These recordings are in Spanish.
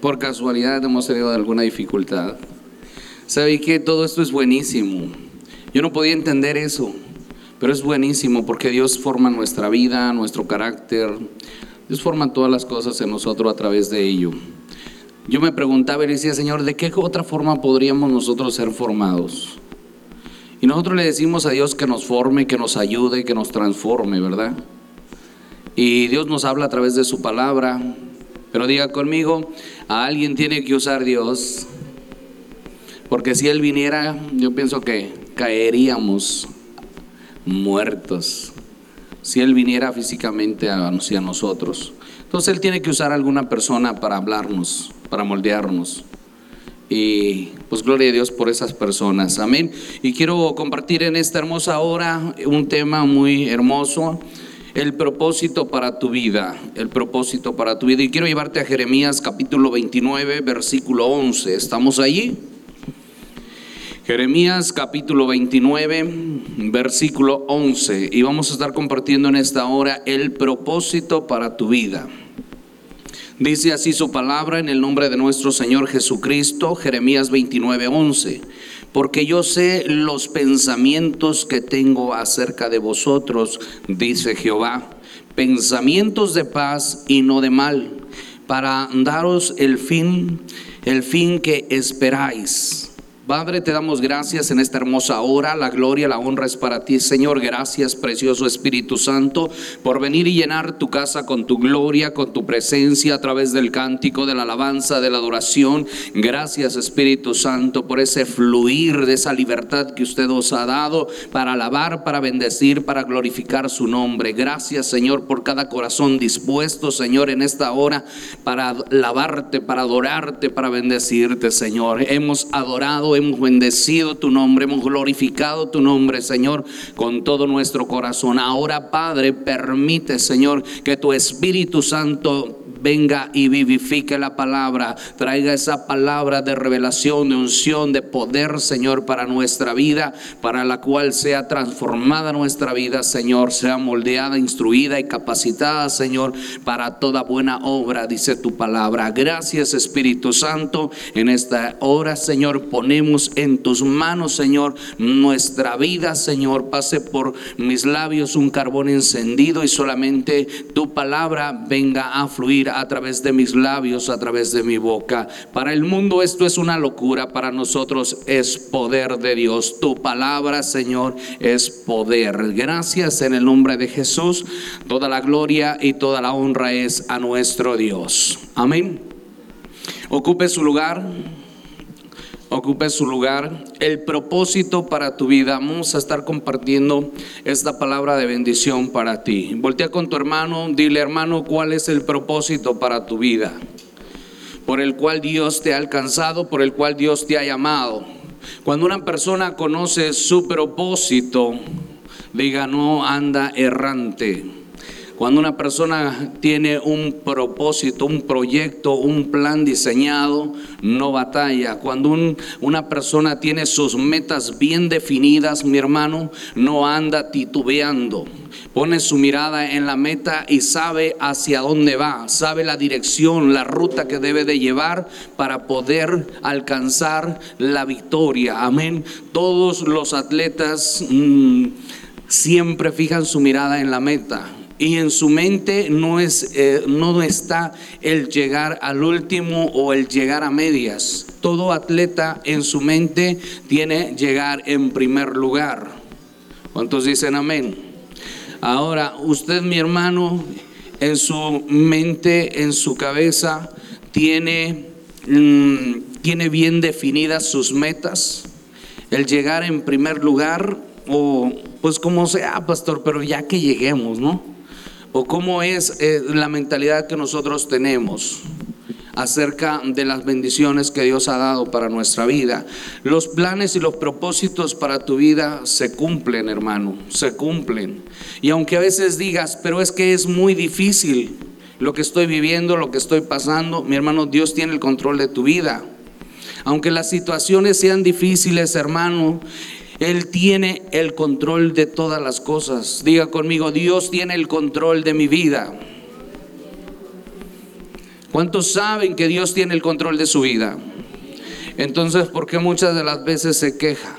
por casualidad hemos tenido alguna dificultad. ¿Sabe que todo esto es buenísimo? Yo no podía entender eso, pero es buenísimo porque Dios forma nuestra vida, nuestro carácter. Dios forma todas las cosas en nosotros a través de ello. Yo me preguntaba y decía, Señor, ¿de qué otra forma podríamos nosotros ser formados? Y nosotros le decimos a Dios que nos forme, que nos ayude, que nos transforme, ¿verdad? Y Dios nos habla a través de su palabra. Pero diga conmigo, a alguien tiene que usar Dios. Porque si Él viniera, yo pienso que caeríamos muertos. Si Él viniera físicamente hacia nosotros. Entonces Él tiene que usar a alguna persona para hablarnos, para moldearnos. Y pues gloria a Dios por esas personas. Amén. Y quiero compartir en esta hermosa hora un tema muy hermoso. El propósito para tu vida, el propósito para tu vida. Y quiero llevarte a Jeremías capítulo 29, versículo 11. ¿Estamos allí? Jeremías capítulo 29, versículo 11. Y vamos a estar compartiendo en esta hora el propósito para tu vida. Dice así su palabra en el nombre de nuestro Señor Jesucristo, Jeremías 29, 11. Porque yo sé los pensamientos que tengo acerca de vosotros, dice Jehová, pensamientos de paz y no de mal, para daros el fin, el fin que esperáis. Padre, te damos gracias en esta hermosa hora. La gloria, la honra es para ti, Señor. Gracias, precioso Espíritu Santo, por venir y llenar tu casa con tu gloria, con tu presencia a través del cántico, de la alabanza, de la adoración. Gracias, Espíritu Santo, por ese fluir de esa libertad que usted os ha dado para alabar, para bendecir, para glorificar su nombre. Gracias, Señor, por cada corazón dispuesto, Señor, en esta hora para alabarte, para adorarte, para bendecirte, Señor. Hemos adorado hemos bendecido tu nombre, hemos glorificado tu nombre, Señor, con todo nuestro corazón. Ahora, Padre, permite, Señor, que tu Espíritu Santo venga y vivifique la palabra, traiga esa palabra de revelación, de unción, de poder, Señor, para nuestra vida, para la cual sea transformada nuestra vida, Señor, sea moldeada, instruida y capacitada, Señor, para toda buena obra, dice tu palabra. Gracias, Espíritu Santo, en esta hora, Señor, ponemos en tus manos, Señor, nuestra vida, Señor, pase por mis labios un carbón encendido y solamente tu palabra venga a fluir a través de mis labios, a través de mi boca. Para el mundo esto es una locura, para nosotros es poder de Dios. Tu palabra, Señor, es poder. Gracias en el nombre de Jesús. Toda la gloria y toda la honra es a nuestro Dios. Amén. Ocupe su lugar ocupe su lugar. El propósito para tu vida. Vamos a estar compartiendo esta palabra de bendición para ti. Voltea con tu hermano, dile hermano, ¿cuál es el propósito para tu vida? Por el cual Dios te ha alcanzado, por el cual Dios te ha llamado. Cuando una persona conoce su propósito, diga, no anda errante. Cuando una persona tiene un propósito, un proyecto, un plan diseñado, no batalla. Cuando una persona tiene sus metas bien definidas, mi hermano, no anda titubeando. Pone su mirada en la meta y sabe hacia dónde va, sabe la dirección, la ruta que debe de llevar para poder alcanzar la victoria. Amén. Todos los atletas mm, siempre fijan su mirada en la meta y en su mente no, es, eh, no está el llegar al último o el llegar a medias. Todo atleta en su mente tiene llegar en primer lugar. ¿Cuántos dicen amén? Ahora, usted, mi hermano, en su mente, en su cabeza, tiene, mm, tiene bien definidas sus metas. El llegar en primer lugar o pues como sea, pastor, pero ya que lleguemos, ¿no? O cómo es eh, la mentalidad que nosotros tenemos acerca de las bendiciones que Dios ha dado para nuestra vida. Los planes y los propósitos para tu vida se cumplen, hermano, se cumplen. Y aunque a veces digas, pero es que es muy difícil lo que estoy viviendo, lo que estoy pasando, mi hermano, Dios tiene el control de tu vida. Aunque las situaciones sean difíciles, hermano, él tiene el control de todas las cosas. Diga conmigo, Dios tiene el control de mi vida. ¿Cuántos saben que Dios tiene el control de su vida? Entonces, ¿por qué muchas de las veces se queja?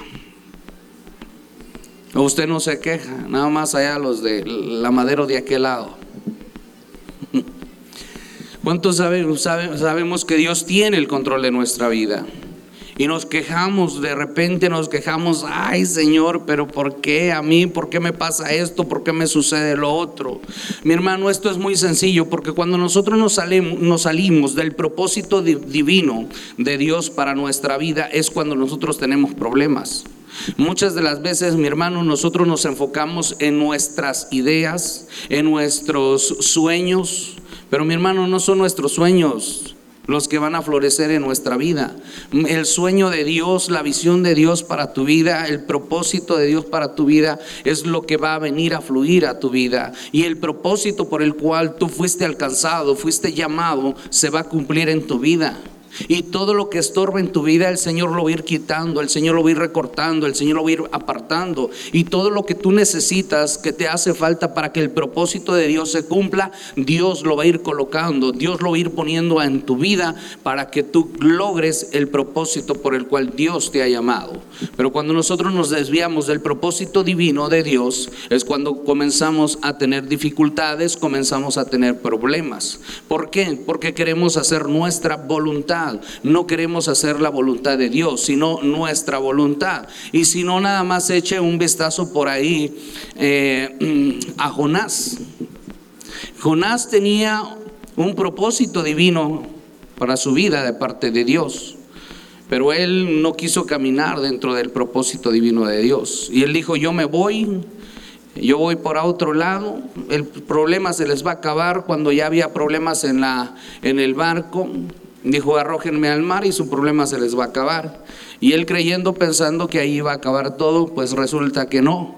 Usted no se queja, nada más allá los de la madero de aquel lado. ¿Cuántos sabemos que Dios tiene el control de nuestra vida? Y nos quejamos, de repente nos quejamos, ay Señor, pero ¿por qué a mí? ¿Por qué me pasa esto? ¿Por qué me sucede lo otro? Mi hermano, esto es muy sencillo, porque cuando nosotros nos salimos, nos salimos del propósito divino de Dios para nuestra vida, es cuando nosotros tenemos problemas. Muchas de las veces, mi hermano, nosotros nos enfocamos en nuestras ideas, en nuestros sueños, pero mi hermano, no son nuestros sueños los que van a florecer en nuestra vida. El sueño de Dios, la visión de Dios para tu vida, el propósito de Dios para tu vida es lo que va a venir a fluir a tu vida. Y el propósito por el cual tú fuiste alcanzado, fuiste llamado, se va a cumplir en tu vida. Y todo lo que estorba en tu vida, el Señor lo va a ir quitando, el Señor lo va a ir recortando, el Señor lo va a ir apartando. Y todo lo que tú necesitas, que te hace falta para que el propósito de Dios se cumpla, Dios lo va a ir colocando, Dios lo va a ir poniendo en tu vida para que tú logres el propósito por el cual Dios te ha llamado. Pero cuando nosotros nos desviamos del propósito divino de Dios, es cuando comenzamos a tener dificultades, comenzamos a tener problemas. ¿Por qué? Porque queremos hacer nuestra voluntad no queremos hacer la voluntad de Dios, sino nuestra voluntad. Y si no, nada más eche un vistazo por ahí eh, a Jonás. Jonás tenía un propósito divino para su vida de parte de Dios. Pero él no quiso caminar dentro del propósito divino de Dios. Y él dijo, yo me voy, yo voy por otro lado, el problema se les va a acabar cuando ya había problemas en, la, en el barco. Dijo, arrójenme al mar y su problema se les va a acabar. Y él creyendo, pensando que ahí iba a acabar todo, pues resulta que no.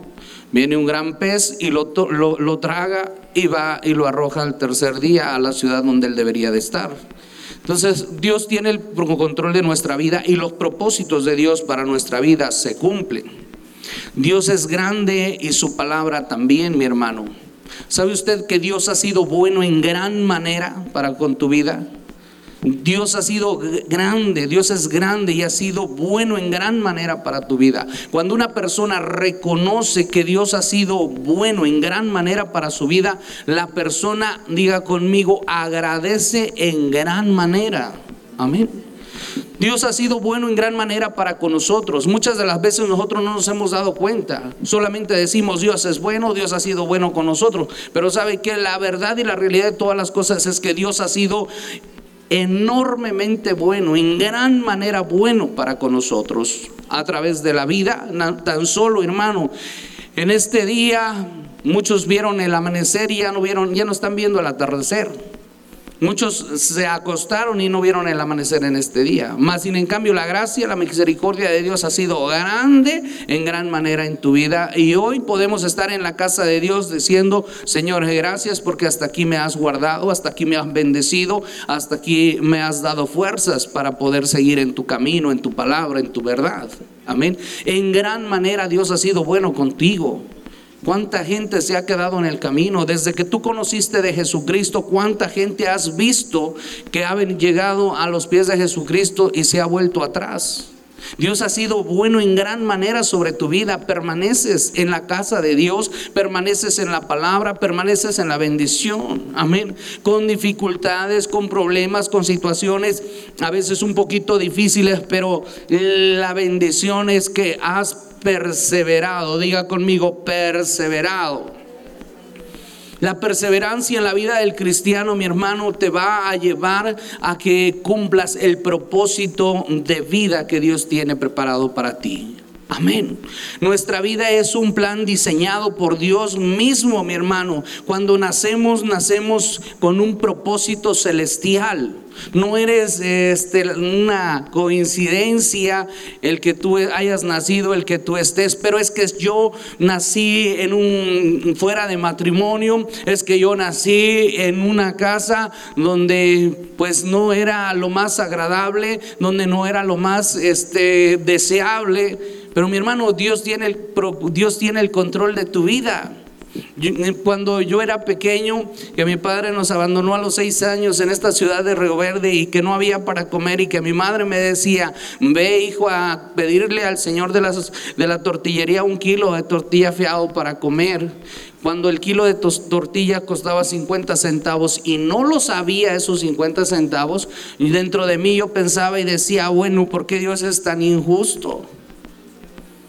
Viene un gran pez y lo, lo, traga y va y lo arroja al tercer día a la ciudad donde él debería de estar. Entonces Dios tiene el control de nuestra vida y los propósitos de Dios para nuestra vida se cumplen. Dios es grande y su palabra también, mi hermano. ¿Sabe usted que Dios ha sido bueno en gran manera para con tu vida? Dios ha sido grande, Dios es grande y ha sido bueno en gran manera para tu vida. Cuando una persona reconoce que Dios ha sido bueno en gran manera para su vida, la persona, diga conmigo, agradece en gran manera. Amén. Dios ha sido bueno en gran manera para con nosotros. Muchas de las veces nosotros no nos hemos dado cuenta. Solamente decimos Dios es bueno, Dios ha sido bueno con nosotros. Pero sabe que la verdad y la realidad de todas las cosas es que Dios ha sido enormemente bueno, en gran manera bueno para con nosotros a través de la vida. Tan solo, hermano, en este día muchos vieron el amanecer y ya no vieron, ya no están viendo el atardecer. Muchos se acostaron y no vieron el amanecer en este día. Más sin en cambio la gracia, la misericordia de Dios ha sido grande en gran manera en tu vida. Y hoy podemos estar en la casa de Dios diciendo, Señor, gracias porque hasta aquí me has guardado, hasta aquí me has bendecido, hasta aquí me has dado fuerzas para poder seguir en tu camino, en tu palabra, en tu verdad. Amén. En gran manera Dios ha sido bueno contigo. ¿Cuánta gente se ha quedado en el camino? Desde que tú conociste de Jesucristo, ¿cuánta gente has visto que ha llegado a los pies de Jesucristo y se ha vuelto atrás? Dios ha sido bueno en gran manera sobre tu vida. Permaneces en la casa de Dios, permaneces en la palabra, permaneces en la bendición. Amén. Con dificultades, con problemas, con situaciones a veces un poquito difíciles, pero la bendición es que has perseverado. Diga conmigo, perseverado. La perseverancia en la vida del cristiano, mi hermano, te va a llevar a que cumplas el propósito de vida que Dios tiene preparado para ti. Amén. Nuestra vida es un plan diseñado por Dios mismo, mi hermano. Cuando nacemos, nacemos con un propósito celestial. No eres este, una coincidencia el que tú hayas nacido, el que tú estés, pero es que yo nací en un fuera de matrimonio, es que yo nací en una casa donde pues no era lo más agradable, donde no era lo más este, deseable pero mi hermano, Dios tiene el, Dios tiene el control de tu vida. Cuando yo era pequeño, que mi padre nos abandonó a los seis años en esta ciudad de Río Verde y que no había para comer y que mi madre me decía, ve hijo a pedirle al Señor de, las, de la tortillería un kilo de tortilla fiado para comer cuando el kilo de tortilla costaba 50 centavos y no lo sabía esos 50 centavos, y dentro de mí yo pensaba y decía, bueno, ¿por qué Dios es tan injusto?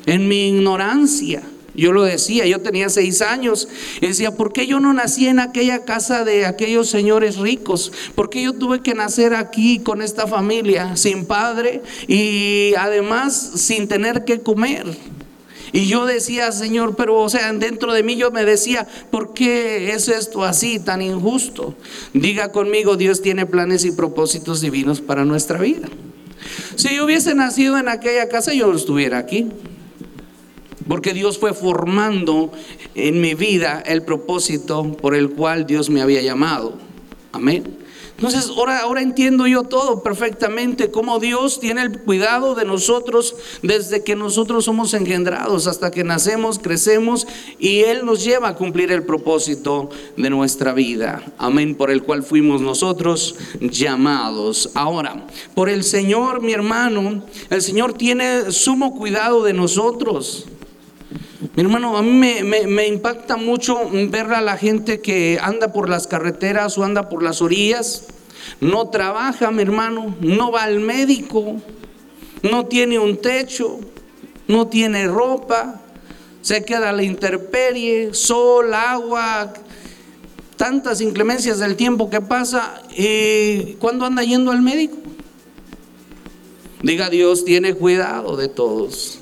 En mi ignorancia. Yo lo decía, yo tenía seis años. Y decía, ¿por qué yo no nací en aquella casa de aquellos señores ricos? ¿Por qué yo tuve que nacer aquí con esta familia, sin padre y además sin tener que comer? Y yo decía, Señor, pero o sea, dentro de mí yo me decía, ¿por qué es esto así, tan injusto? Diga conmigo, Dios tiene planes y propósitos divinos para nuestra vida. Si yo hubiese nacido en aquella casa, yo no estuviera aquí. Porque Dios fue formando en mi vida el propósito por el cual Dios me había llamado. Amén. Entonces, ahora, ahora entiendo yo todo perfectamente, cómo Dios tiene el cuidado de nosotros desde que nosotros somos engendrados hasta que nacemos, crecemos y Él nos lleva a cumplir el propósito de nuestra vida. Amén, por el cual fuimos nosotros llamados. Ahora, por el Señor, mi hermano, el Señor tiene sumo cuidado de nosotros. Mi hermano, a mí me, impacta mucho ver a la gente que anda por las carreteras o anda por las orillas, no trabaja, mi hermano, no va al médico, no tiene un techo, no tiene ropa, se queda la intemperie, sol, agua, tantas inclemencias del tiempo que pasa. ¿Y cuándo anda yendo al médico? Diga Dios, tiene cuidado de todos.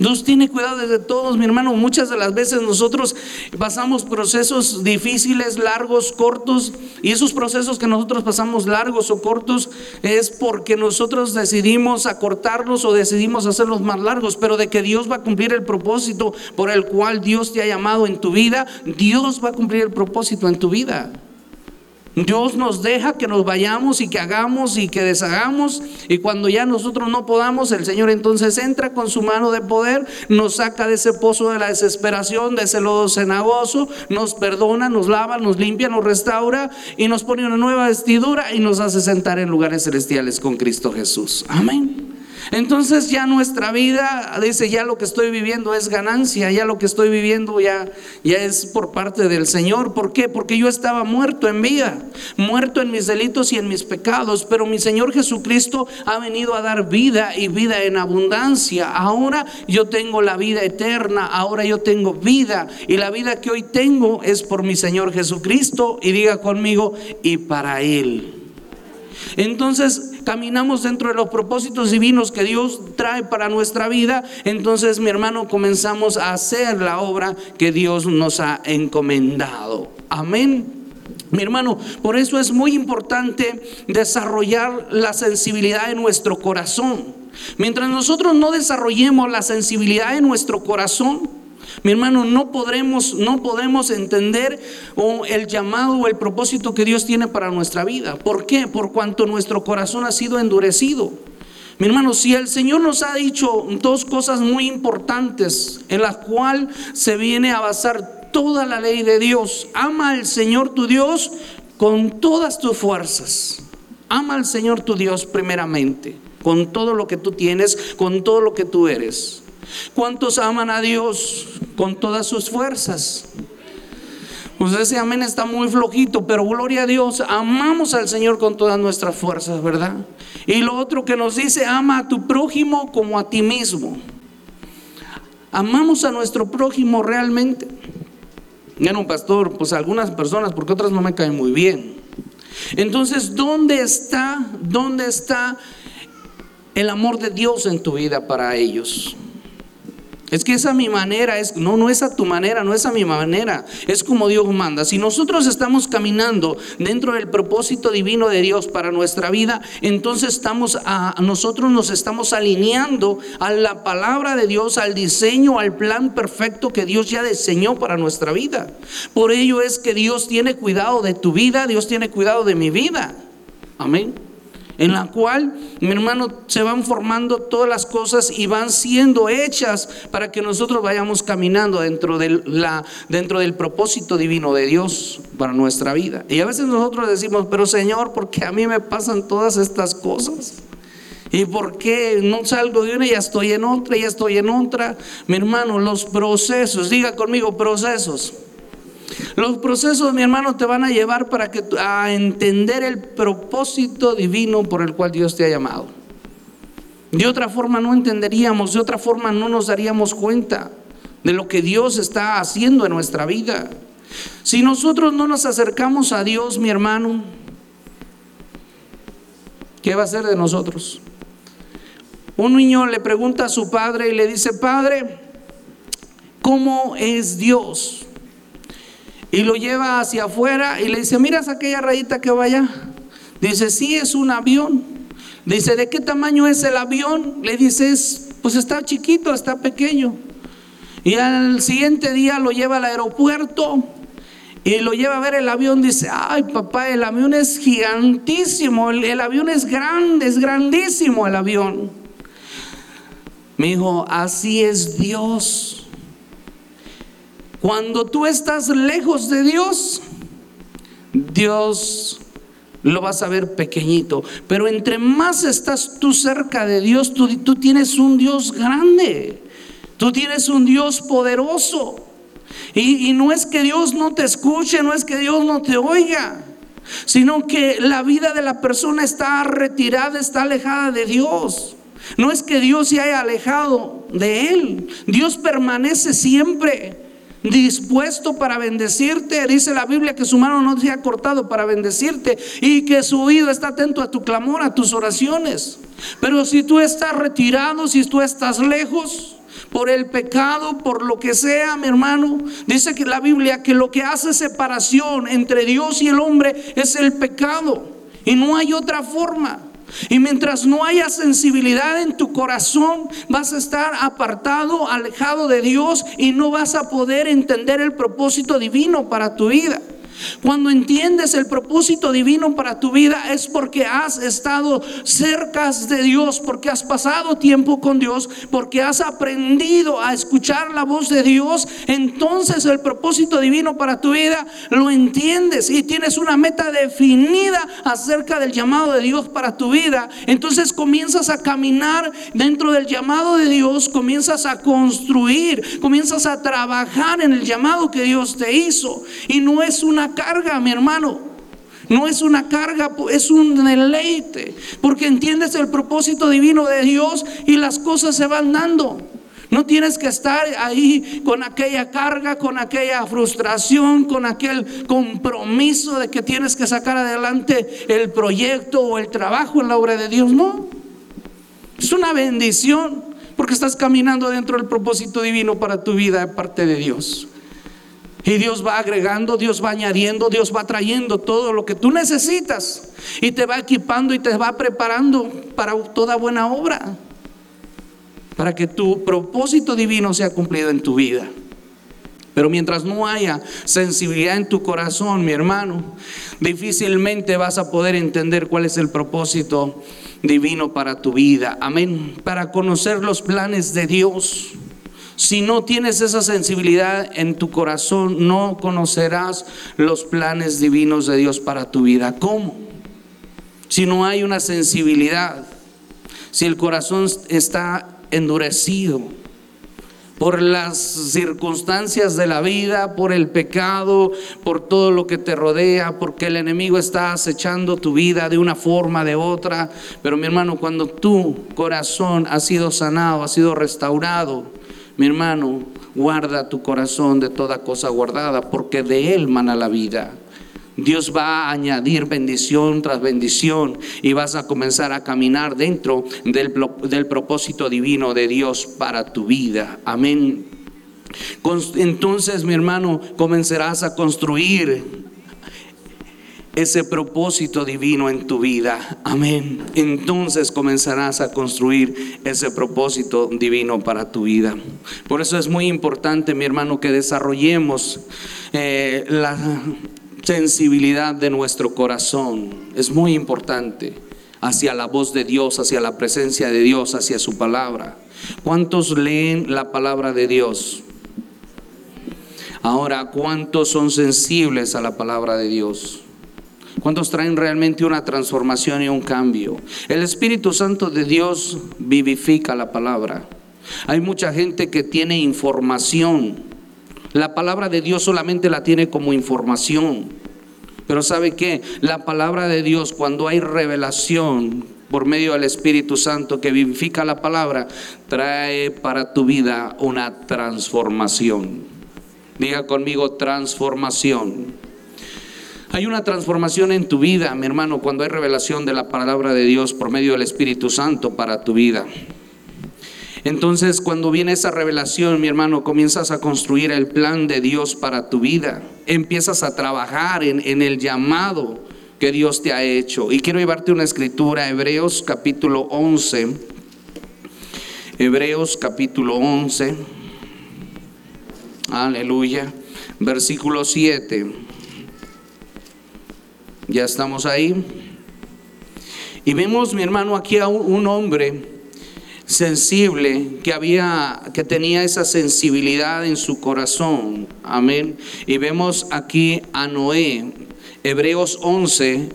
Dios tiene cuidado de todos, mi hermano. Muchas de las veces nosotros pasamos procesos difíciles, largos, cortos, y esos procesos que nosotros pasamos largos o cortos es porque nosotros decidimos acortarlos o decidimos hacerlos más largos, pero de que Dios va a cumplir el propósito por el cual Dios te ha llamado en tu vida, Dios va a cumplir el propósito en tu vida. Dios nos deja que nos vayamos y que hagamos y que deshagamos. Y cuando ya nosotros no podamos, el Señor entonces entra con su mano de poder, nos saca de ese pozo de la desesperación, de ese lodo cenagoso, nos perdona, nos lava, nos limpia, nos restaura y nos pone una nueva vestidura y nos hace sentar en lugares celestiales con Cristo Jesús. Amén. Entonces ya nuestra vida, dice, ya lo que estoy viviendo es ganancia, ya lo que estoy viviendo ya, ya es por parte del Señor. ¿Por qué? Porque yo estaba muerto en vida, muerto en mis delitos y en mis pecados, pero mi Señor Jesucristo ha venido a dar vida y vida en abundancia. Ahora yo tengo la vida eterna, ahora yo tengo vida y la vida que hoy tengo es por mi Señor Jesucristo y diga conmigo y para Él. Entonces caminamos dentro de los propósitos divinos que Dios trae para nuestra vida. Entonces, mi hermano, comenzamos a hacer la obra que Dios nos ha encomendado. Amén. Mi hermano, por eso es muy importante desarrollar la sensibilidad en nuestro corazón. Mientras nosotros no desarrollemos la sensibilidad en nuestro corazón, mi hermano, no podremos, no podemos entender el llamado o el propósito que Dios tiene para nuestra vida. ¿Por qué? Por cuanto nuestro corazón ha sido endurecido. Mi hermano, si el Señor nos ha dicho dos cosas muy importantes en las cuales se viene a basar toda la ley de Dios, ama al Señor tu Dios con todas tus fuerzas. Ama al Señor tu Dios primeramente, con todo lo que tú tienes, con todo lo que tú eres. ¿Cuántos aman a Dios con todas sus fuerzas? Pues ese amén está muy flojito, pero gloria a Dios, amamos al Señor con todas nuestras fuerzas, ¿verdad? Y lo otro que nos dice, ama a tu prójimo como a ti mismo. Amamos a nuestro prójimo realmente. un pastor, pues algunas personas, porque otras no me caen muy bien. Entonces, ¿dónde está, dónde está el amor de Dios en tu vida para ellos? Es que esa mi manera, es, no, no es a tu manera, no es a mi manera, es como Dios manda. Si nosotros estamos caminando dentro del propósito divino de Dios para nuestra vida, entonces estamos a, nosotros nos estamos alineando a la palabra de Dios, al diseño, al plan perfecto que Dios ya diseñó para nuestra vida. Por ello es que Dios tiene cuidado de tu vida, Dios tiene cuidado de mi vida. Amén. En la cual, mi hermano, se van formando todas las cosas y van siendo hechas para que nosotros vayamos caminando dentro dentro del propósito divino de Dios para nuestra vida. Y a veces nosotros decimos, pero Señor, ¿por qué a mí me pasan todas estas cosas? ¿Y por qué no salgo de una y ya estoy en otra, ya estoy en otra? Mi hermano, los procesos, diga conmigo procesos. Los procesos, mi hermano, te van a llevar para que a entender el propósito divino por el cual Dios te ha llamado. De otra forma no entenderíamos, de otra forma no nos daríamos cuenta de lo que Dios está haciendo en nuestra vida. Si nosotros no nos acercamos a Dios, mi hermano, ¿qué va a hacer de nosotros? Un niño le pregunta a su padre y le dice, Padre, ¿cómo es Dios? Y lo lleva hacia afuera y le dice, miras aquella rayita que va allá. Dice, sí, es un avión. Dice, ¿de qué tamaño es el avión? Le dice, pues está chiquito, está pequeño. Y al siguiente día lo lleva al aeropuerto y lo lleva a ver el avión. Dice, ay papá, el avión es gigantísimo, el, el avión es grande, es grandísimo el avión. Mi hijo, así es Dios. Cuando tú estás lejos de Dios, Dios lo vas a ver pequeñito. Pero entre más estás tú cerca de Dios, tú, tienes un Dios grande. Tú tienes un Dios poderoso. Y no es que Dios no te escuche, no es que Dios no te oiga, sino que la vida de la persona está retirada, está alejada de Dios. No es que Dios se haya alejado de él. Dios permanece siempre dispuesto para bendecirte. Dice la Biblia que su mano no se ha cortado para bendecirte y que su oído está atento a tu clamor, a tus oraciones. Pero si tú estás retirado, si tú estás lejos por el pecado, por lo que sea, mi hermano, dice que la Biblia que lo que hace separación entre Dios y el hombre es el pecado y no hay otra forma. Y mientras no haya sensibilidad en tu corazón, vas a estar apartado, alejado de Dios y no vas a poder entender el propósito divino para tu vida. Cuando entiendes el propósito divino para tu vida es porque has estado cerca de Dios, porque has pasado tiempo con Dios, porque has aprendido a escuchar la voz de Dios. Entonces el propósito divino para tu vida lo entiendes y tienes una meta definida acerca del llamado de Dios para tu vida. Entonces comienzas a caminar dentro del llamado de Dios, comienzas a construir, comienzas a trabajar en el llamado que Dios te hizo. Y no es una carga, mi hermano. No es una carga, es un deleite. Porque entiendes el propósito divino de Dios y las cosas se van dando. No tienes que estar ahí con aquella carga, con aquella frustración, con aquel compromiso de que tienes que sacar adelante el proyecto o el trabajo en la obra de Dios. No. Es una bendición porque estás caminando dentro del propósito divino para tu vida de parte de Dios. Y Dios va agregando, Dios va añadiendo, Dios va trayendo todo lo que tú necesitas. Y te va equipando y te va preparando para toda buena obra. Para que tu propósito divino sea cumplido en tu vida. Pero mientras no haya sensibilidad en tu corazón, mi hermano, difícilmente vas a poder entender cuál es el propósito divino para tu vida. Amén. Para conocer los planes de Dios. Si no tienes esa sensibilidad en tu corazón, no conocerás los planes divinos de Dios para tu vida. ¿Cómo? Si no hay una sensibilidad, si el corazón está endurecido por las circunstancias de la vida, por el pecado, por todo lo que te rodea, porque el enemigo está acechando tu vida de una forma, de otra. Pero mi hermano, cuando tu corazón ha sido sanado, ha sido restaurado, mi hermano, guarda tu corazón de toda cosa guardada, porque de él mana la vida. Dios va a añadir bendición tras bendición y vas a comenzar a caminar dentro del, del propósito divino de Dios para tu vida. Amén. Entonces, mi hermano, comenzarás a construir ese propósito divino en tu vida. Amén. Entonces comenzarás a construir ese propósito divino para tu vida. Por eso es muy importante, mi hermano, que desarrollemos eh, la sensibilidad de nuestro corazón. Es muy importante. hacia la voz de Dios, hacia la presencia de Dios, hacia su palabra. ¿Cuántos leen la palabra de Dios? Ahora, ¿cuántos son sensibles a la palabra de Dios? ¿Cuántos traen realmente una transformación y un cambio? El Espíritu Santo de Dios vivifica la palabra. Hay mucha gente que tiene información. La palabra de Dios solamente la tiene como información. Pero ¿sabe qué? La palabra de Dios, cuando hay revelación por medio del Espíritu Santo que vivifica la palabra, trae para tu vida una transformación. Diga conmigo transformación. Hay una transformación en tu vida, mi hermano, cuando hay revelación de la palabra de Dios por medio del Espíritu Santo para tu vida. Entonces, cuando viene esa revelación, mi hermano, comienzas a construir el plan de Dios para tu vida. Empiezas a trabajar en, el llamado que Dios te ha hecho. Y quiero llevarte una escritura, Hebreos capítulo 11. Hebreos capítulo 11. Aleluya. Versículo 7. Ya estamos ahí. Y vemos, mi hermano, aquí a un hombre sensible, que había, que tenía esa sensibilidad en su corazón. Amén. Y vemos aquí a Noé, Hebreos 11,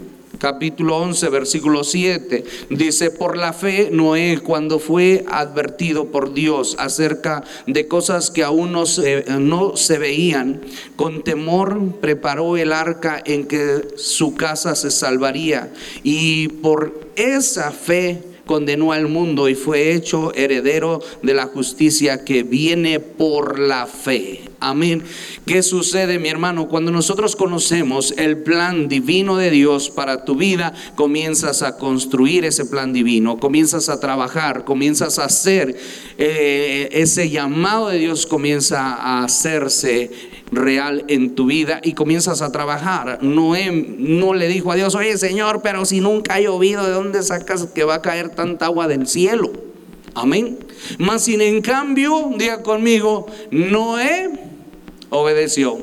capítulo 11, versículo 7. Dice, por la fe, Noé, cuando fue advertido por Dios acerca de cosas que aún no se, no se veían, con temor preparó el arca en que su casa se salvaría. Y por esa fe, condenó al mundo y fue hecho heredero de la justicia que viene por la fe. Amén. ¿Qué sucede, mi hermano? Cuando nosotros conocemos el plan divino de Dios para tu vida, comienzas a construir ese plan divino, comienzas a trabajar, comienzas a hacer, eh, ese llamado de Dios comienza a hacerse real en tu vida y comienzas a trabajar. Noé no le dijo a Dios, oye Señor, pero si nunca ha llovido, ¿de dónde sacas que va a caer tanta agua del cielo? Amén. Más sin en cambio, diga conmigo, Noé obedeció.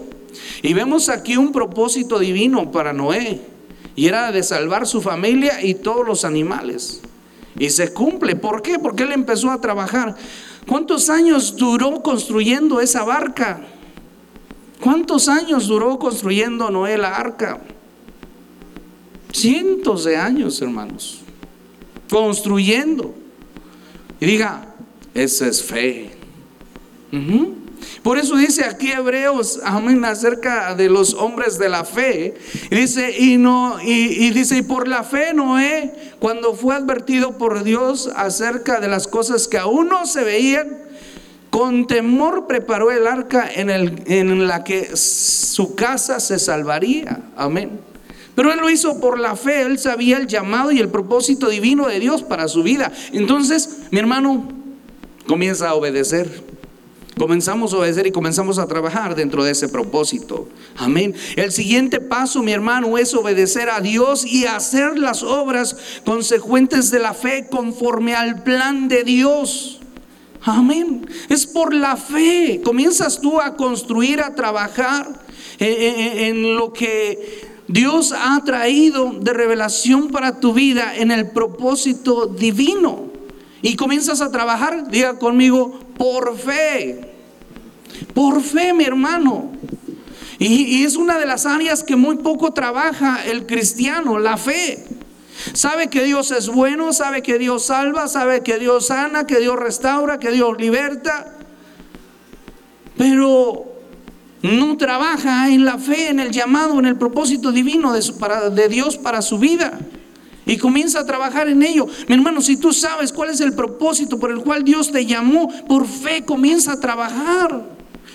Y vemos aquí un propósito divino para Noé. Y era de salvar su familia y todos los animales. Y se cumple. ¿Por qué? Porque él empezó a trabajar. ¿Cuántos años duró construyendo esa barca? ¿Cuántos años duró construyendo Noé la arca? Cientos de años, hermanos. Construyendo. Y diga, esa es fe. Por eso dice aquí Hebreos, amén, acerca de los hombres de la fe. Y dice, y no, y, dice, y por la fe Noé, cuando fue advertido por Dios acerca de las cosas que aún no se veían, con temor preparó el arca en, el, en la que su casa se salvaría. Amén. Pero él lo hizo por la fe, él sabía el llamado y el propósito divino de Dios para su vida. Entonces, mi hermano, comienza a obedecer. Comenzamos a obedecer y comenzamos a trabajar dentro de ese propósito. Amén. El siguiente paso, mi hermano, es obedecer a Dios y hacer las obras consecuentes de la fe conforme al plan de Dios. Amén. Es por la fe. Comienzas tú a construir, a trabajar en, lo que Dios ha traído de revelación para tu vida en el propósito divino. Y comienzas a trabajar, diga conmigo, por fe. Por fe, mi hermano. y es una de las áreas que muy poco trabaja el cristiano, la fe. Sabe que Dios es bueno, sabe que Dios salva, sabe que Dios sana, que Dios restaura, que Dios liberta. Pero no trabaja en la fe, en el llamado, en el propósito divino de, Dios para su vida. Y comienza a trabajar en ello. Mi hermano, si tú sabes cuál es el propósito por el cual Dios te llamó, por fe comienza a trabajar.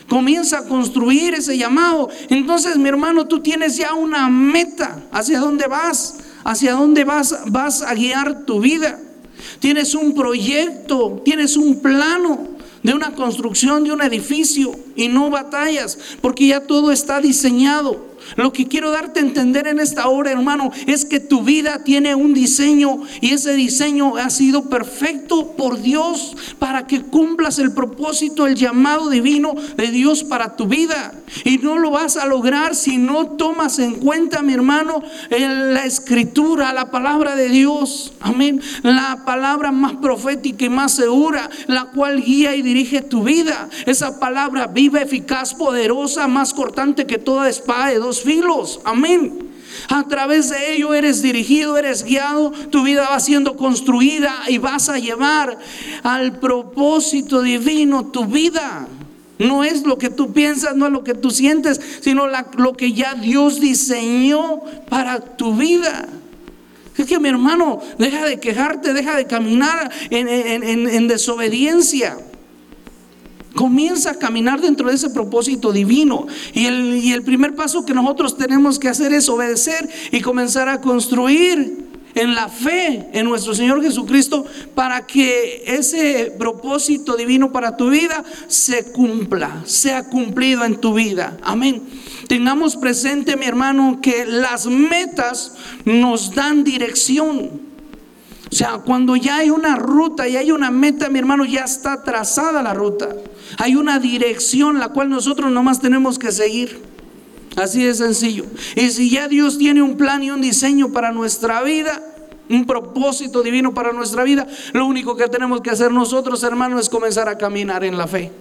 Comienza a construir ese llamado. Entonces, mi hermano, tú tienes ya una meta hacia dónde vas hacia dónde vas, vas a guiar tu vida. Tienes un proyecto, tienes un plano de una construcción de un edificio y no batallas, porque ya todo está diseñado. Lo que quiero darte a entender en esta hora, hermano, es que tu vida tiene un diseño y ese diseño ha sido perfecto por Dios para que cumplas el propósito, el llamado divino de Dios para tu vida. Y no lo vas a lograr si no tomas en cuenta, mi hermano, la escritura, la palabra de Dios. Amén. La palabra más profética y más segura, la cual guía y dirige tu vida. Esa palabra viva, eficaz, poderosa, más cortante que toda espada de dos filos. Amén. A través de ello eres dirigido, eres guiado, tu vida va siendo construida y vas a llevar al propósito divino tu vida. No es lo que tú piensas, no es lo que tú sientes, sino lo que ya Dios diseñó para tu vida. Es que mi hermano, deja de quejarte, deja de caminar en desobediencia. Comienza a caminar dentro de ese propósito divino. Y el, primer paso que nosotros tenemos que hacer es obedecer y comenzar a construir en la fe en nuestro Señor Jesucristo para que ese propósito divino para tu vida se cumpla, sea cumplido en tu vida. Amén. Tengamos presente, mi hermano, que las metas nos dan dirección. O sea, cuando ya hay una ruta y hay una meta, mi hermano, ya está trazada la ruta. Hay una dirección la cual nosotros nomás tenemos que seguir. Así de sencillo. Y si ya Dios tiene un plan y un diseño para nuestra vida, un propósito divino para nuestra vida, lo único que tenemos que hacer nosotros, hermano, es comenzar a caminar en la fe.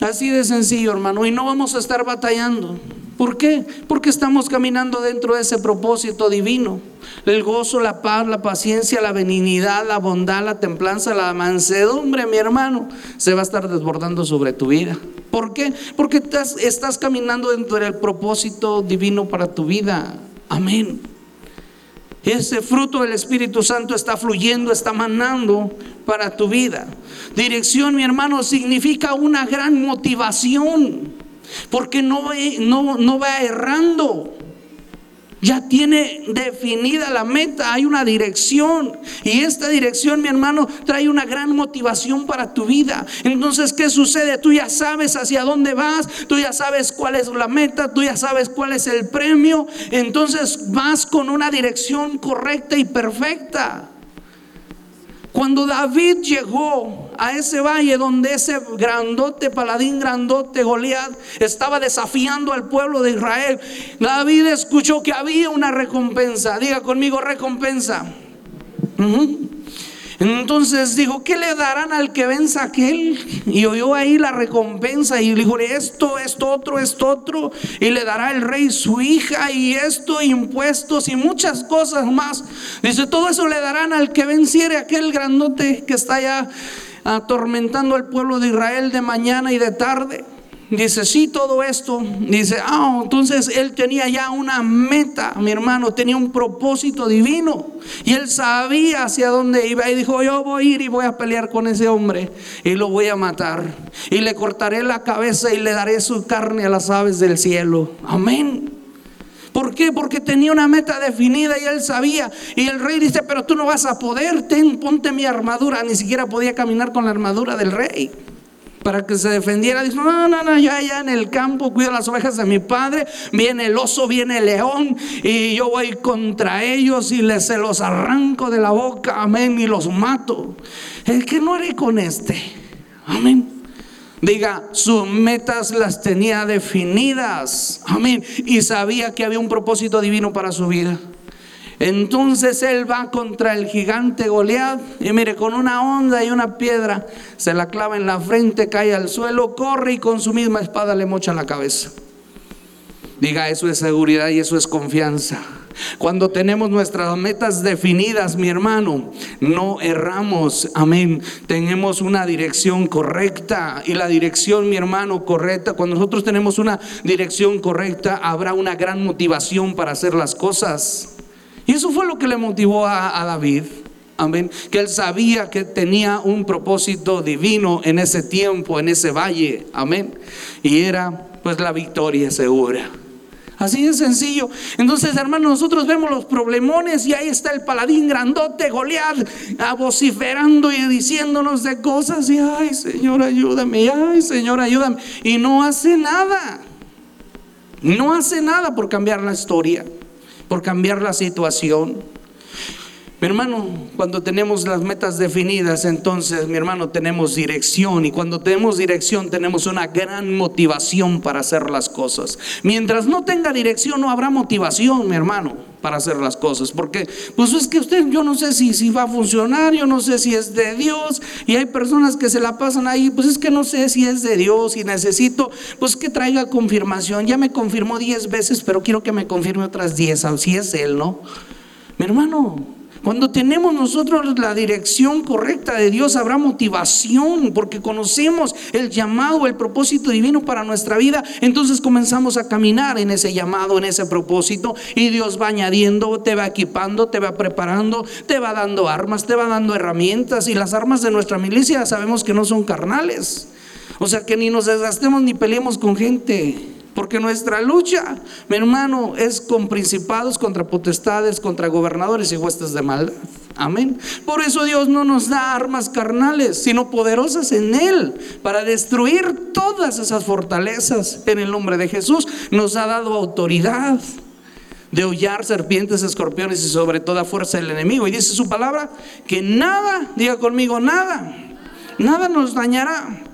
Así de sencillo, hermano. Y no vamos a estar batallando. ¿Por qué? Porque estamos caminando dentro de ese propósito divino. El gozo, la paz, la paciencia, la benignidad, la bondad, la templanza, la mansedumbre, mi hermano, se va a estar desbordando sobre tu vida. ¿Por qué? Porque estás, estás caminando dentro del propósito divino para tu vida. Amén. Ese fruto del Espíritu Santo está fluyendo, está manando para tu vida. Dirección, mi hermano, significa una gran motivación, porque no, no, no va errando. Ya tiene definida la meta, hay una dirección. Y esta dirección, mi hermano, trae una gran motivación para tu vida. Entonces, ¿qué sucede? Tú ya sabes hacia dónde vas, tú ya sabes cuál es la meta, tú ya sabes cuál es el premio. Entonces vas con una dirección correcta y perfecta. Cuando David llegó a ese valle donde ese grandote, paladín grandote, Goliat, estaba desafiando al pueblo de Israel, David escuchó que había una recompensa. Diga conmigo, recompensa. Entonces dijo, ¿qué le darán al que venza aquel? Y oyó ahí la recompensa y dijo, esto, esto, otro, esto, otro. Y le dará el rey su hija y esto, impuestos y muchas cosas más. Dice, todo eso le darán al que venciere aquel grandote que está ya atormentando al pueblo de Israel de mañana y de tarde. Dice, sí, todo esto. Dice, ah, entonces él tenía ya una meta, mi hermano, tenía un propósito divino. Y él sabía hacia dónde iba. Y dijo, yo voy a ir y voy a pelear con ese hombre. Y lo voy a matar. Y le cortaré la cabeza y le daré su carne a las aves del cielo. Amén. ¿Por qué? Porque tenía una meta definida y él sabía. Y el rey dice, pero tú no vas a poder, ten, ponte mi armadura. Ni siquiera podía caminar con la armadura del rey para que se defendiera. Dijo, no, no, no, yo allá en el campo cuido las ovejas de mi padre, viene el oso, viene el león, y yo voy contra ellos y les, se los arranco de la boca, amén, y los mato. El que no haré con este, amén. Diga, sus metas las tenía definidas, amén, y sabía que había un propósito divino para su vida. Entonces él va contra el gigante Goliat y mire, con una onda y una piedra se la clava en la frente, cae al suelo, corre y con su misma espada le mocha la cabeza. Diga, eso es seguridad y eso es confianza. Cuando tenemos nuestras metas definidas, mi hermano, no erramos. Amén. Tenemos una dirección correcta. Y la dirección, mi hermano, correcta. Cuando nosotros tenemos una dirección correcta, habrá una gran motivación para hacer las cosas. Y eso fue lo que le motivó a, David. Amén. Que él sabía que tenía un propósito divino en ese tiempo, en ese valle. Amén. Y era pues la victoria segura. Así de sencillo. Entonces, hermanos, nosotros vemos los problemones y ahí está el paladín grandote, Goliat, vociferando y diciéndonos de cosas. Y ay, Señor, ayúdame, ay, Señor, ayúdame. Y no hace nada. No hace nada por cambiar la historia, por cambiar la situación. Mi hermano, cuando tenemos las metas definidas, entonces, mi hermano, tenemos dirección. Y cuando tenemos dirección, tenemos una gran motivación para hacer las cosas. Mientras no tenga dirección, no habrá motivación, mi hermano, para hacer las cosas. Porque, pues es que usted, yo no sé si, si va a funcionar, yo no sé si es de Dios. Y hay personas que se la pasan ahí, pues es que no sé si es de Dios y necesito, pues que traiga confirmación. Ya me confirmó 10 veces, pero quiero que me confirme otras 10, si es Él, ¿no? Mi hermano, cuando tenemos nosotros la dirección correcta de Dios, habrá motivación porque conocemos el llamado, el propósito divino para nuestra vida. Entonces comenzamos a caminar en ese llamado, en ese propósito y Dios va añadiendo, te va equipando, te va preparando, te va dando armas, te va dando herramientas y las armas de nuestra milicia sabemos que no son carnales. O sea que ni nos desgastemos ni peleemos con gente. Porque nuestra lucha, mi hermano, es con principados, contra potestades, contra gobernadores y huestes de maldad. Amén. Por eso Dios no nos da armas carnales, sino poderosas en Él, para destruir todas esas fortalezas. En el nombre de Jesús nos ha dado autoridad de hollar serpientes, escorpiones y sobre toda fuerza del enemigo. Y dice su palabra que nada, diga conmigo, nada, nada nos dañará.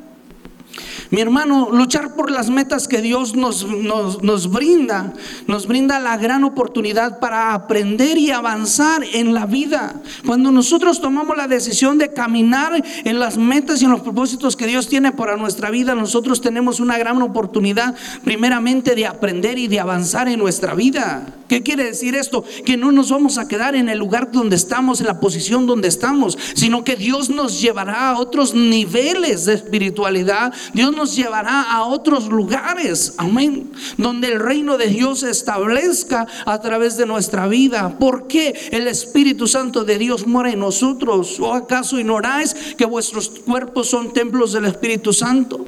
Mi hermano, luchar por las metas que Dios nos, nos, brinda, nos brinda la gran oportunidad para aprender y avanzar en la vida. Cuando nosotros tomamos la decisión de caminar en las metas y en los propósitos que Dios tiene para nuestra vida, nosotros tenemos una gran oportunidad primeramente de aprender y de avanzar en nuestra vida. ¿Qué quiere decir esto? Que no nos vamos a quedar en el lugar donde estamos, en la posición donde estamos, sino que Dios nos llevará a otros niveles de espiritualidad. Dios nos llevará a otros lugares, amén, donde el reino de Dios se establezca a través de nuestra vida. ¿Por qué el Espíritu Santo de Dios muere en nosotros? ¿O acaso ignoráis que vuestros cuerpos son templos del Espíritu Santo?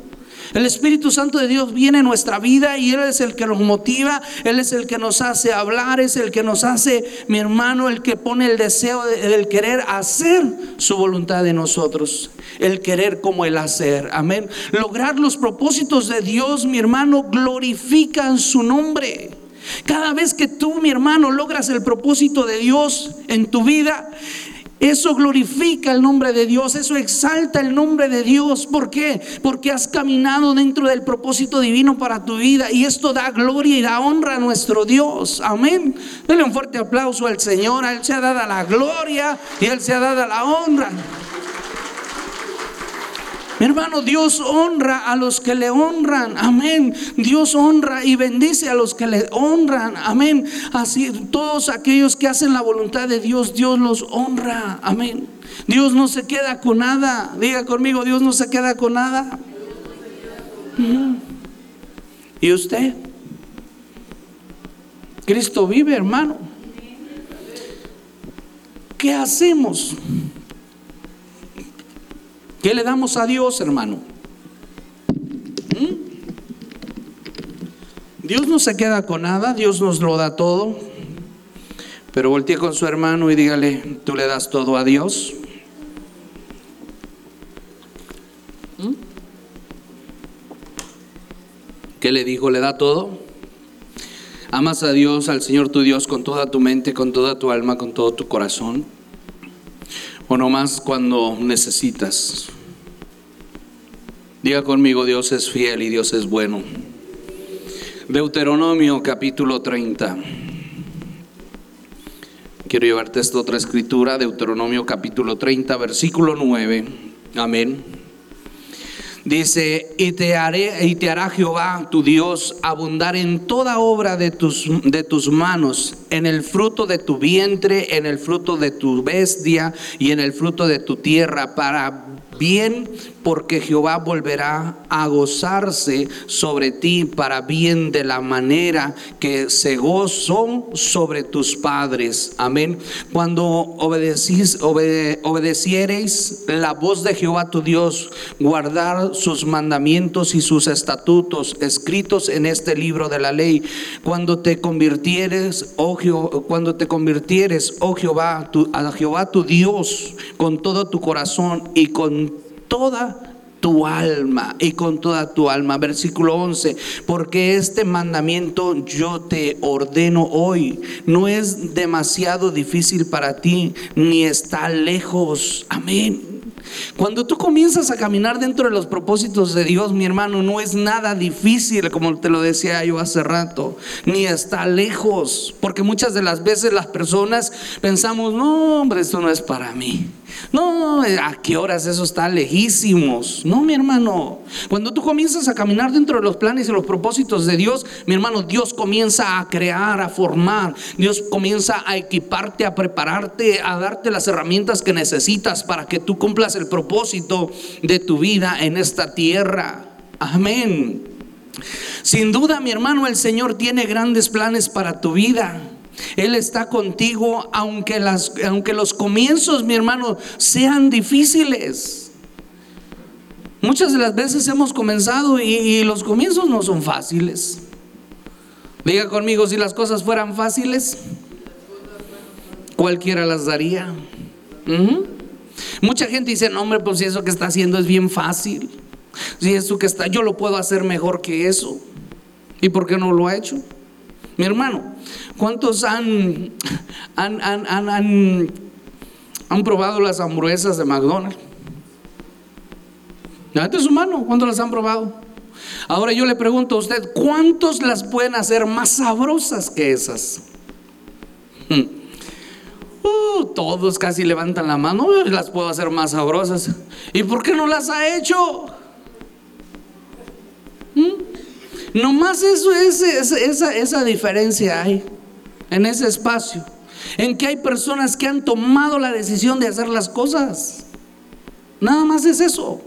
El Espíritu Santo de Dios viene en nuestra vida y Él es el que nos motiva, Él es el que nos hace hablar, es el que nos hace, mi hermano, el que pone el deseo del querer hacer su voluntad de nosotros, el querer como el hacer, amén. Lograr los propósitos de Dios, mi hermano, glorifican su nombre. Cada vez que tú, mi hermano, logras el propósito de Dios en tu vida, eso glorifica el nombre de Dios, eso exalta el nombre de Dios. ¿Por qué? Porque has caminado dentro del propósito divino para tu vida y esto da gloria y da honra a nuestro Dios. Amén. Dele un fuerte aplauso al Señor, a Él se ha dado la gloria y a Él se ha dado la honra. Mi hermano, Dios honra a los que le honran. Amén. Dios honra y bendice a los que le honran. Amén. Así todos aquellos que hacen la voluntad de Dios, Dios los honra. Amén. Dios no se queda con nada. Diga conmigo, Dios no se queda con nada. ¿Y usted? Cristo vive, hermano. ¿Qué hacemos? ¿Qué le damos a Dios, hermano? ¿Mm? Dios no se queda con nada, Dios nos lo da todo. Pero voltee con su hermano y dígale, ¿tú le das todo a Dios? ¿Mm? ¿Qué le dijo? ¿Le da todo? ¿Amas a Dios, al Señor tu Dios, con toda tu mente, con toda tu alma, con todo tu corazón? o más cuando necesitas. Diga conmigo, Dios es fiel y Dios es bueno. Deuteronomio capítulo 30. Quiero llevarte esta otra escritura, Deuteronomio capítulo 30, versículo 9. Amén. Dice, y te, haré, y te hará Jehová tu Dios abundar en toda obra de tus, de tus manos, en el fruto de tu vientre, en el fruto de tu bestia y en el fruto de tu tierra, para bien porque Jehová volverá a gozarse sobre ti para bien de la manera que se gozó sobre tus padres. Amén. Cuando obedecís, obedeciereis la voz de Jehová tu Dios, guardar sus mandamientos y sus estatutos escritos en este libro de la ley. Cuando te convirtieres, oh Jehová, cuando te convirtieres, oh Jehová, a Jehová tu Dios con todo tu corazón y con toda tu alma y con toda tu alma. Versículo 11, porque este mandamiento yo te ordeno hoy, no es demasiado difícil para ti, ni está lejos. Amén. Cuando tú comienzas a caminar dentro de los propósitos de Dios, mi hermano, no es nada difícil, como te lo decía yo hace rato, ni está lejos, porque muchas de las veces las personas pensamos, no, hombre, esto no es para mí. No, ¿a qué horas eso está lejísimos? No, mi hermano. Cuando tú comienzas a caminar dentro de los planes y los propósitos de Dios, mi hermano, Dios comienza a crear, a formar. Dios comienza a equiparte, a prepararte, a darte las herramientas que necesitas para que tú cumplas el propósito de tu vida en esta tierra. Amén. Sin duda, mi hermano, el Señor tiene grandes planes para tu vida. Él está contigo aunque, las, aunque los comienzos, mi hermano, sean difíciles. Muchas de las veces hemos comenzado y, los comienzos no son fáciles. Diga conmigo, si las cosas fueran fáciles, cualquiera las daría. Mucha gente dice, no hombre, pues si eso que está haciendo es bien fácil. Si eso que está, yo lo puedo hacer mejor que eso. ¿Y por qué no lo ha hecho? Mi hermano, ¿cuántos han, han, han, han, probado las hamburguesas de McDonald's? Levante su mano, ¿cuántos las han probado? Ahora yo le pregunto a usted, ¿cuántos las pueden hacer más sabrosas que esas? Hmm. Todos casi levantan la mano, las puedo hacer más sabrosas. ¿Y por qué no las ha hecho? ¿Mm? Nomás eso es, esa, esa diferencia hay en ese espacio. En que hay personas que han tomado la decisión de hacer las cosas. Nada más es eso.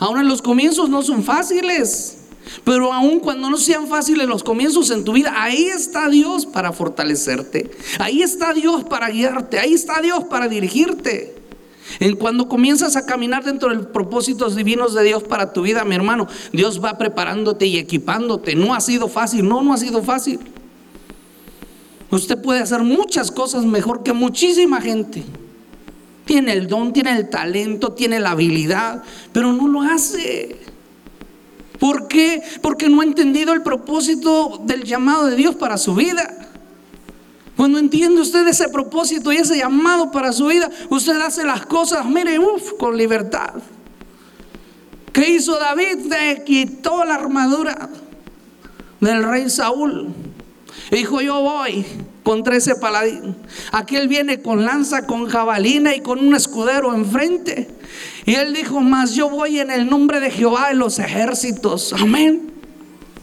Ahora los comienzos no son fáciles. Pero aun cuando no sean fáciles los comienzos en tu vida, ahí está Dios para fortalecerte. Ahí está Dios para guiarte. Ahí está Dios para dirigirte. En cuando comienzas a caminar dentro de los propósitos divinos de Dios para tu vida, mi hermano, Dios va preparándote y equipándote. No ha sido fácil, no, no ha sido fácil. Usted puede hacer muchas cosas mejor que muchísima gente. Tiene el don, tiene el talento, tiene la habilidad, pero no lo hace. ¿Por qué? Porque no ha entendido el propósito del llamado de Dios para su vida. Cuando entiende usted ese propósito y ese llamado para su vida, usted hace las cosas, mire, uff, con libertad. ¿Qué hizo David? Le quitó la armadura del rey Saúl. Dijo, yo voy contra ese paladín. Aquel viene con lanza, con jabalina y con un escudero enfrente. Y él dijo, más yo voy en el nombre de Jehová de los ejércitos. Amén.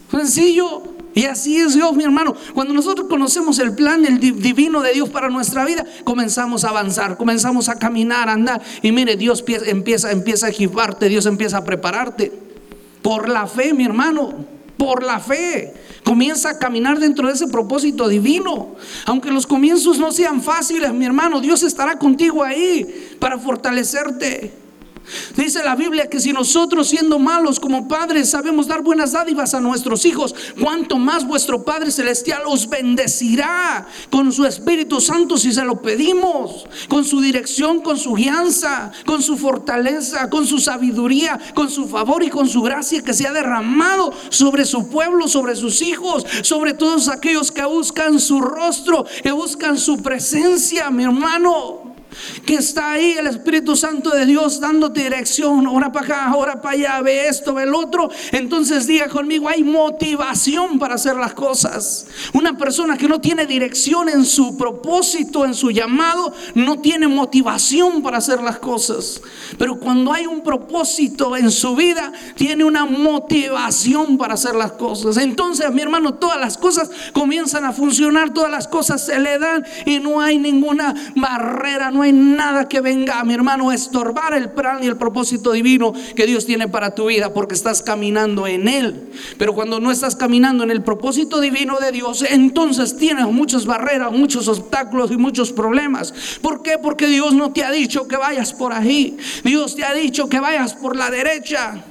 Sencillo. Y así es Dios, mi hermano. Cuando nosotros conocemos el plan el divino de Dios para nuestra vida, comenzamos a avanzar, comenzamos a caminar, a andar. Y mire, Dios empieza, empieza a equiparte, Dios empieza a prepararte. Por la fe, mi hermano, por la fe. Comienza a caminar dentro de ese propósito divino. Aunque los comienzos no sean fáciles, mi hermano, Dios estará contigo ahí para fortalecerte. Dice la Biblia que si nosotros siendo malos como padres sabemos dar buenas dádivas a nuestros hijos, cuanto más vuestro Padre Celestial os bendecirá con su Espíritu Santo si se lo pedimos, con su dirección, con su guianza, con su fortaleza, con su sabiduría, con su favor y con su gracia que se ha derramado sobre su pueblo, sobre sus hijos, sobre todos aquellos que buscan su rostro, que buscan su presencia, mi hermano que está ahí el Espíritu Santo de Dios dándote dirección, ahora para acá, ahora para allá, ve esto, ve el otro, entonces diga conmigo, hay motivación para hacer las cosas. Una persona que no tiene dirección en su propósito, en su llamado, no tiene motivación para hacer las cosas. Pero cuando hay un propósito en su vida, tiene una motivación para hacer las cosas. Entonces, mi hermano, todas las cosas comienzan a funcionar, todas las cosas se le dan y no hay ninguna barrera, no nada que venga, mi hermano, a estorbar el plan y el propósito divino que Dios tiene para tu vida, porque estás caminando en Él. Pero cuando no estás caminando en el propósito divino de Dios, entonces tienes muchas barreras, muchos obstáculos y muchos problemas. ¿Por qué? Porque Dios no te ha dicho que vayas por ahí. Dios te ha dicho que vayas por la derecha.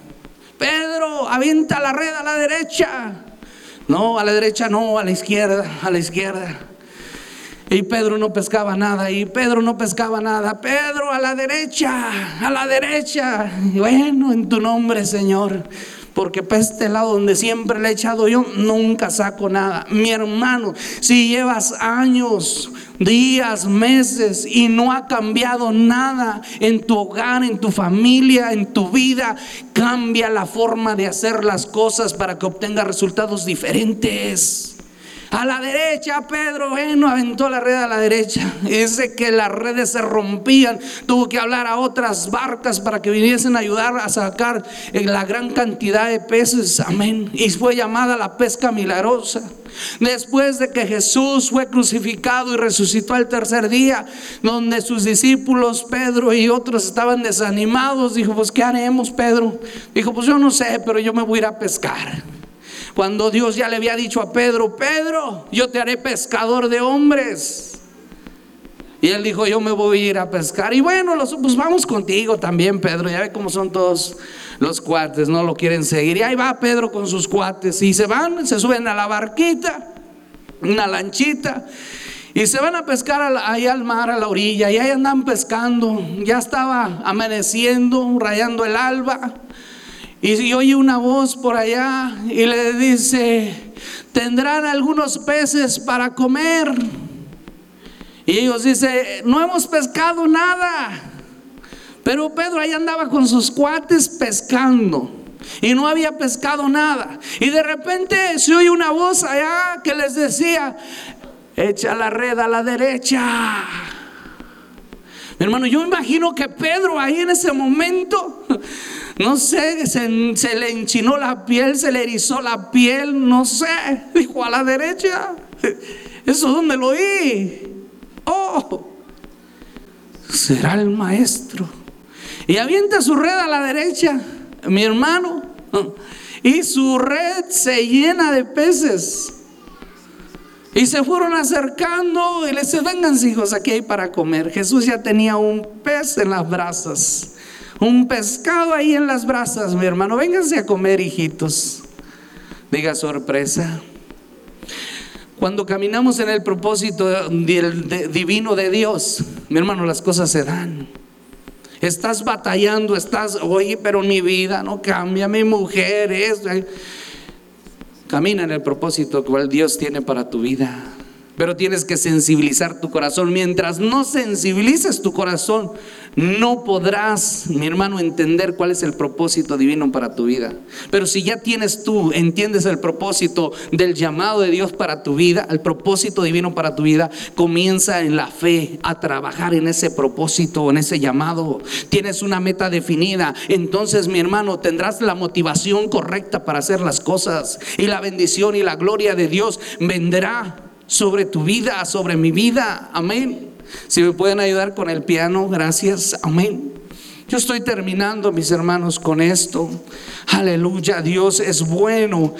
Pedro, avienta la red a la derecha. No, a la derecha no, a la izquierda, a la izquierda. Y Pedro no pescaba nada, y Pedro no pescaba nada. Pedro a la derecha, a la derecha. bueno, en tu nombre, Señor. Porque para este lado donde siempre le he echado yo, nunca saco nada. Mi hermano, si llevas años, días, meses y no ha cambiado nada en tu hogar, en tu familia, en tu vida, cambia la forma de hacer las cosas para que obtenga resultados diferentes. A la derecha, Pedro, bueno, aventó la red a la derecha. Dice que las redes se rompían. Tuvo que hablar a otras barcas para que viniesen a ayudar a sacar la gran cantidad de peces. Amén. Y fue llamada la pesca milagrosa. Después de que Jesús fue crucificado y resucitó al tercer día, donde sus discípulos, Pedro y otros estaban desanimados, dijo, pues ¿qué haremos, Pedro? Dijo, pues yo no sé, pero yo me voy a ir a pescar. Cuando Dios ya le había dicho a Pedro, Pedro, yo te haré pescador de hombres. Y él dijo, yo me voy a ir a pescar. Y bueno, los, pues vamos contigo también, Pedro. Ya ve cómo son todos los cuates, no lo quieren seguir. Y ahí va Pedro con sus cuates. Y se van, se suben a la barquita, una lanchita. Y se van a pescar ahí al mar, a la orilla. Y ahí andan pescando. Ya estaba amaneciendo, rayando el alba. Y oye una voz por allá y le dice, tendrán algunos peces para comer. Y ellos dicen, no hemos pescado nada. Pero Pedro ahí andaba con sus cuates pescando. Y no había pescado nada. Y de repente se oye una voz allá que les decía, echa la red a la derecha. Mi hermano, yo imagino que Pedro ahí en ese momento no sé, se, se, le enchinó la piel, se le erizó la piel, no sé. Dijo a la derecha. ¿Eso dónde lo oí? Oh, será el maestro. Y avienta su red a la derecha, mi hermano. Y su red se llena de peces. Y se fueron acercando y le dice, vengan hijos, aquí hay para comer. Jesús ya tenía un pez en las brasas un pescado ahí en las brasas, mi hermano. Vénganse a comer, hijitos. Diga sorpresa. Cuando caminamos en el propósito divino de Dios, mi hermano, las cosas se dan. Estás batallando, estás, oye, pero mi vida no cambia, mi mujer es. Camina en el propósito que Dios tiene para tu vida. Pero tienes que sensibilizar tu corazón. Mientras no sensibilices tu corazón, no podrás, mi hermano, entender cuál es el propósito divino para tu vida. Pero si ya tienes tú, entiendes el propósito del llamado de Dios para tu vida, el propósito divino para tu vida, comienza en la fe a trabajar en ese propósito, en ese llamado. Tienes una meta definida. Entonces, mi hermano, tendrás la motivación correcta para hacer las cosas. Y la bendición y la gloria de Dios vendrá sobre tu vida, sobre mi vida. Amén. Si me pueden ayudar con el piano, gracias. Amén. Yo estoy terminando, mis hermanos, con esto. Aleluya, Dios es bueno.